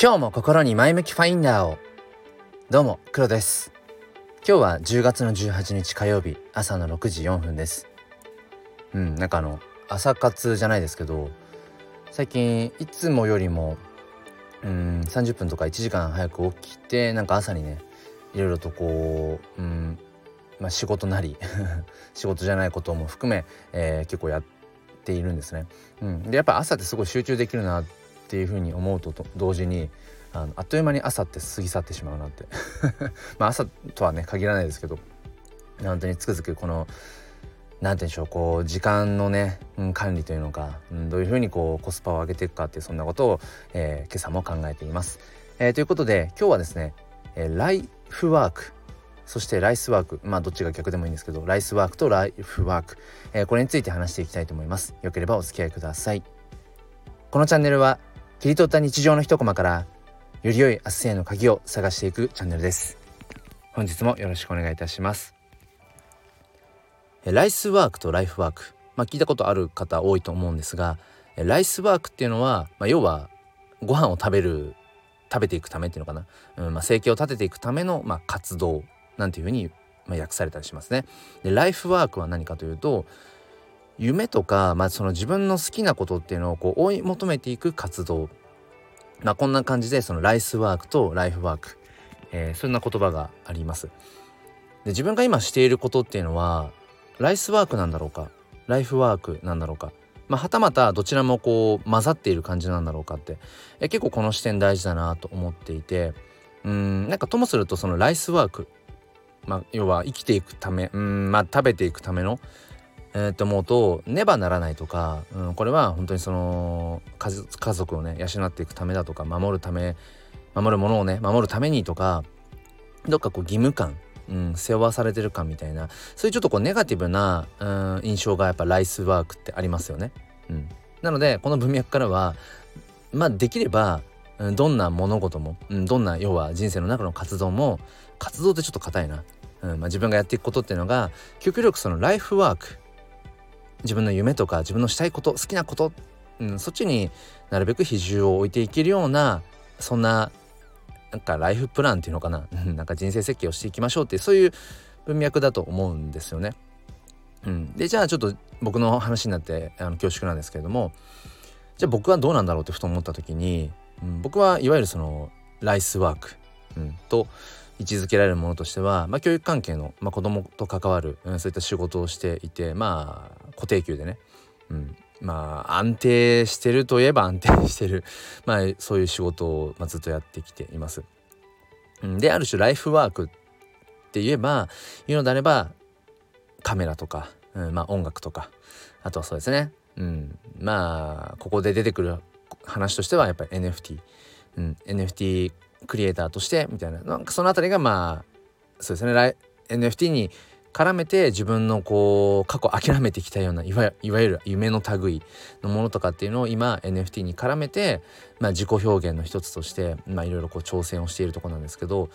今日も心に前向きファインダーを。どうも黒です。今日は10月の18日火曜日朝の6時4分です。うんなんかあの朝活じゃないですけど最近いつもよりもうん30分とか1時間早く起きてなんか朝にねいろいろとこううんまあ仕事なり 仕事じゃないことも含め、えー、結構やっているんですね。うん、でやっぱ朝ってすごい集中できるなってていうふうに思うと同時にあのあっという間に朝って過ぎ去ってしまうなって。まあ朝とはね限らないですけど本当につくづくこの何て言うんでしょうこう時間のね、うん、管理というのか、うん、どういうふうにこうコスパを上げていくかっていうそんなことを、えー、今朝も考えています。えー、ということで今日はですね、えー、ライフワーク。そしてライスワーク。まあどっちが逆でもいいんですけどライスワークとライフワーク、えー、これについて話していきたいと思います。よければお付き合いください。このチャンネルは切り取った日常の一コマからより良い明日への鍵を探していくチャンネルです。本日もよろしくお願いいたします。ライスワークとライフワーク。まあ聞いたことある方多いと思うんですがライスワークっていうのは、まあ、要はご飯を食べる食べていくためっていうのかな、うんまあ、生計を立てていくための、まあ、活動なんていうふうに、まあ、訳されたりしますね。でライフワークは何かというと夢とか、まあ、その自分の好きなことっていうのをこう追い求めていく活動、まあ、こんな感じでそのライスワークとライフワーク、えー、そんな言葉があります。で自分が今していることっていうのはライスワークなんだろうか？ライフワークなんだろうか？まあ、はたまたどちらもこう混ざっている感じなんだろうかって。え結構この視点大事だなと思っていて。うんなんかともするとそのライスワーク。まあ、要は生きていくためうんまあ食べていくためのえー、と思うとねばならないとか、うん、これは本当にその家族をね養っていくためだとか守るため守るものをね守るためにとかどっかこう義務感、うん、背負わされてる感みたいなそういうちょっとこうネガティブな、うん、印象がやっぱライスワークってありますよね。うん、なのでこの文脈からはまあできればどんな物事も、うん、どんな要は人生の中の活動も活動ってちょっと硬いなうんまあ、自分がやっていくことっていうのが極力そのライフワーク自分の夢とか自分のしたいこと好きなこと、うん、そっちになるべく比重を置いていけるようなそんななんかライフプランっていうのかななんか人生設計をしていきましょうってそういう文脈だと思うんですよね。うん、でじゃあちょっと僕の話になってあの恐縮なんですけれどもじゃあ僕はどうなんだろうってふと思った時に、うん、僕はいわゆるそのライスワーク、うん、と位置づけられるものとしては、まあ、教育関係の、まあ、子供と関わる、うん、そういった仕事をしていてまあ固定給でね、うん、まあ安定してるといえば安定してる、まあ、そういう仕事を、まあ、ずっとやってきています。である種ライフワークって言えば言うのであればカメラとか、うん、まあ音楽とか。あとはそうですね、うん、まあここで出てくる話としてはやっぱり NFT、うん、NFT クリエイターとしてみたいな。なんかその辺りがまあそうですね。NFT に絡めて自分のこう過去諦めてきたようないわゆる夢の類のものとかっていうのを今 NFT に絡めて、まあ、自己表現の一つとしていろいろ挑戦をしているとこなんですけど、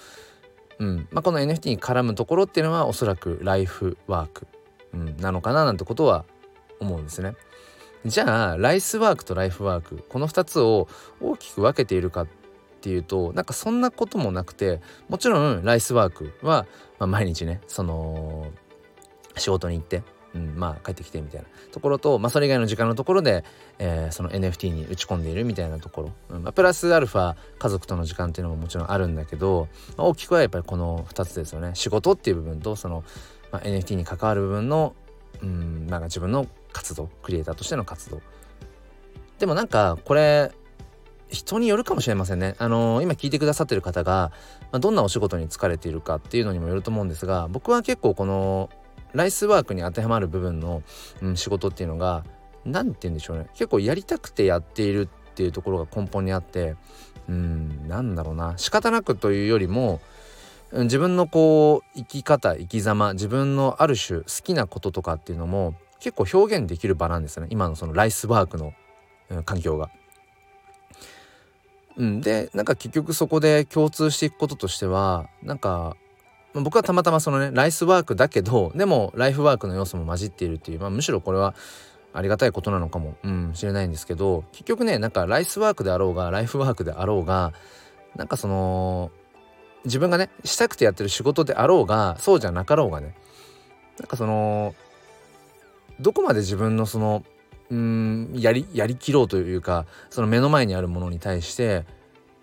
うんまあ、この NFT に絡むところっていうのはおそらくライフワーク、うん、なのかななんてことは思うんですね。じゃあライスワークとライフワークこの2つを大きく分けているかっっていうとなんかそんなこともなくてもちろんライスワークは、まあ、毎日ねその仕事に行って、うん、まあ帰ってきてみたいなところと、まあ、それ以外の時間のところで、えー、その NFT に打ち込んでいるみたいなところ、うんまあ、プラスアルファ家族との時間っていうのももちろんあるんだけど、まあ、大きくはやっぱりこの2つですよね。仕事っていう部分とその、まあ、NFT に関わる部分の、うん、なんか自分の活動クリエイターとしての活動。でもなんかこれ人によるかもしれませんね。あのー、今聞いてくださってる方が、まあ、どんなお仕事に疲れているかっていうのにもよると思うんですが僕は結構このライスワークに当てはまる部分の、うん、仕事っていうのが何て言うんでしょうね結構やりたくてやっているっていうところが根本にあってうんなんだろうな仕方なくというよりも自分のこう生き方生き様自分のある種好きなこととかっていうのも結構表現できる場なんですね今のそのライスワークの、うん、環境が。うん、でなんか結局そこで共通していくこととしてはなんか僕はたまたまそのねライスワークだけどでもライフワークの要素も混じっているっていう、まあ、むしろこれはありがたいことなのかも、うん、しれないんですけど結局ねなんかライスワークであろうがライフワークであろうがなんかその自分がねしたくてやってる仕事であろうがそうじゃなかろうがねなんかそのどこまで自分のそのうんやりやりきろうというかその目の前にあるものに対して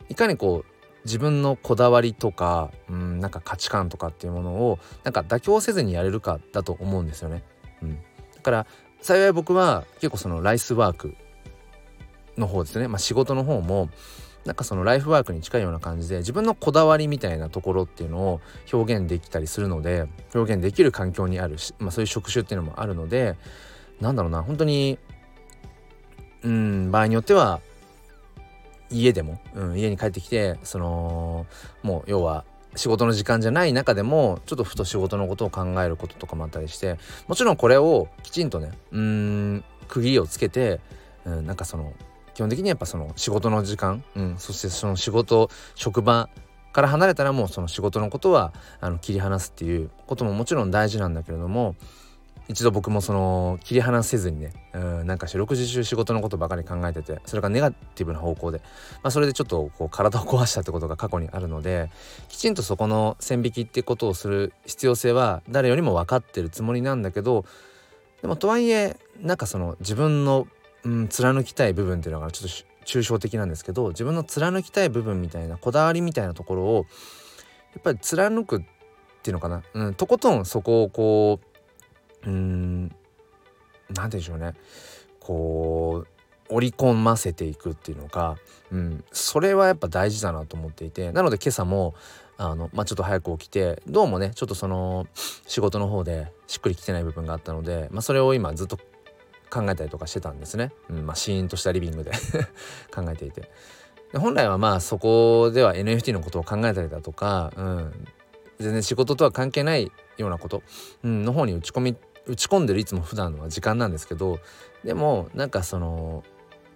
いかにこう自分のこだわりとかうんなんか価値観とかっていうものをなんか妥協せずにやれるかだと思うんですよね。うん、だから幸い僕は結構そのライスワークの方ですね、まあ、仕事の方もなんかそのライフワークに近いような感じで自分のこだわりみたいなところっていうのを表現できたりするので表現できる環境にあるし、まあ、そういう職種っていうのもあるのでなんだろうな本当にうん場合によっては家でも、うん、家に帰ってきてそのもう要は仕事の時間じゃない中でもちょっとふと仕事のことを考えることとかもあったりしてもちろんこれをきちんとねうん区切りをつけて、うん、なんかその基本的にやっぱその仕事の時間、うん、そしてその仕事職場から離れたらもうその仕事のことはあの切り離すっていうことももちろん大事なんだけれども一度僕もその切り離せずにねうんなんか四六時中仕事のことばかり考えててそれがネガティブな方向で、まあ、それでちょっとこう体を壊したってことが過去にあるのできちんとそこの線引きってことをする必要性は誰よりも分かってるつもりなんだけどでもとはいえなんかその自分のうん、貫きたい部分っていうのがちょっと抽象的なんですけど自分の貫きたい部分みたいなこだわりみたいなところをやっぱり貫くっていうのかな、うん、とことんそこをこううん何でしょうね。こう織り込ませていくっていうのか、うん、それはやっぱ大事だなと思っていてなので今朝もあの、まあ、ちょっと早く起きてどうもねちょっとその仕事の方でしっくりきてない部分があったので、まあ、それを今ずっと考えたりとかしてたんですね、うんまあ、シーンとしたリビングで 考えていて。で本来はまあそこでは NFT のことを考えたりだとか、うん、全然仕事とは関係ないようなこと、うん、の方に打ち込み打ち込んでるいつも普段の時間なんですけどでもなんかその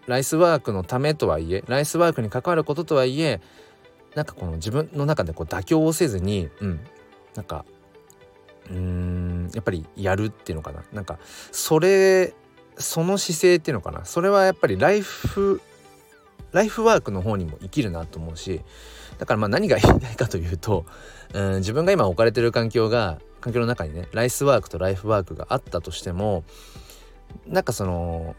ライスワークのためとはいえライスワークに関わることとはいえなんかこの自分の中でこう妥協をせずに、うん、なんかうーんやっぱりやるっていうのかな。なんかそれその姿勢っていうのかな。それはやっぱりライフライフワークの方にも生きるなと思うしだからまあ何が言いたいかというと、うん、自分が今置かれてる環境が環境の中にねライスワークとライフワークがあったとしてもなんかその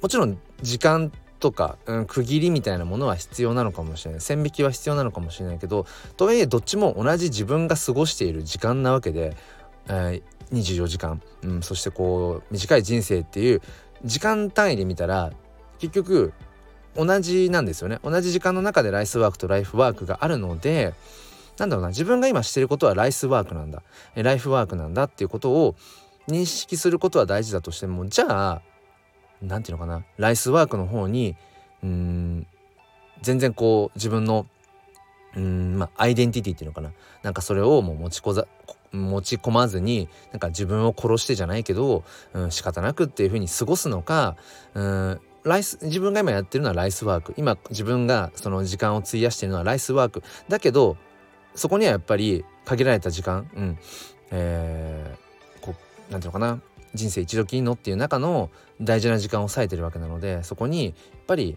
もちろん時間とか、うん、区切りみたいなものは必要なのかもしれない。線引きは必要なのかもしれないけどとはいえどっちも同じ自分が過ごしている時間なわけで、えー、24時間、うん、そしてこう短い人生っていう時間単位で見たら結局同じなんですよね。同じ時間の中でライスワークとライフワークがあるのでなんだろうな自分が今してることはライスワークなんだ。ライフワークなんだっていうことを認識することは大事だとしてもじゃあ何て言うのかな。ライスワークの方にうん全然こう自分のうんまあアイデンティティっていうのかな。なんかそれをもう持ちこざ持ち込まずになんか自分を殺してじゃないけど、うん、仕方なくっていう風に過ごすのか、うん、ライス自分が今やってるのはライスワーク。今自分がその時間を費やしてるのはライスワーク。だけどそこにはやっぱり限られた時間、うん。えー、こうなんていうのかな。人生一度きりのっていう中の大事な時間を割いてるわけなのでそこにやっぱり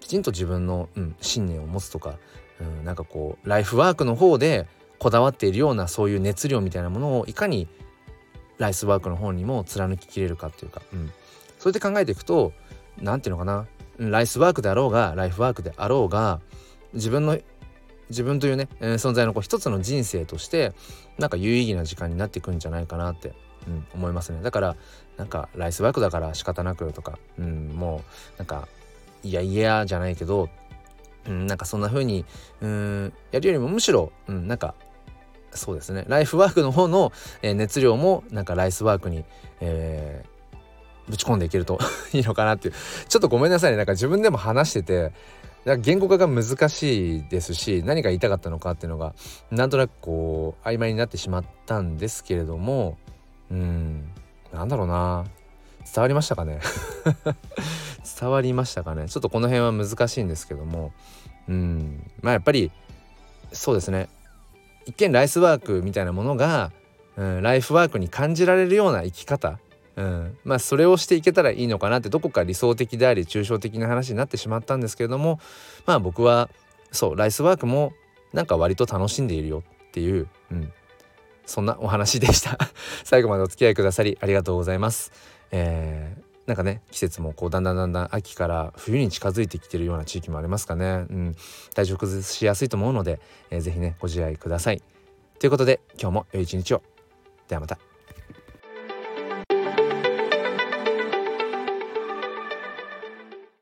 きちんと自分の、うん、信念を持つとか、うん、なんかこうライフワークの方でこだわっているようなそういう熱量みたいなものをいかにライスワークの方にも貫ききれるかっていうか、うん、そうやって考えていくと何て言うのかな？ライスワークであろうがライフワークであろうが自分の自分というね、えー、存在のこう一つの人生としてなんか有意義な時間になっていくんじゃないかなって、うん、思いますね。だからなんかライスワークだから仕方なくとか、うん、もうなんかいやいやじゃないけど、うん、なんかそんな風にうんやるよりもむしろ、うん、なんかそうですね。ライフワークの方の、えー、熱量もなんかライスワークに、えー、ぶち込んでいけると いいのかなっていう。ちょっとごめんなさいね。なんか自分でも話してて言語化が難しいですし何が言いたかったのかっていうのがなんとなくこう曖昧になってしまったんですけれどもうんなんだろうな。伝わりましたかね？伝わりましたかね？ちょっとこの辺は難しいんですけどもうんまあやっぱりそうですね。一見ライスワークみたいなものが、うん、ライフワークに感じられるような生き方うん、まあそれをしていけたらいいのかなってどこか理想的であり抽象的な話になってしまったんですけれどもまあ僕はそうライスワークもなんか割と楽しんでいるよっていう、うん、そんなお話でした。最後までお付き合いくださりありがとうございます。えーなんかね季節もこうだんだんだんだん秋から冬に近づいてきてるような地域もありますかね、うん、体調崩しやすいと思うので、えー、ぜひねご自愛ください。ということで今日も良い一日を。ではまた。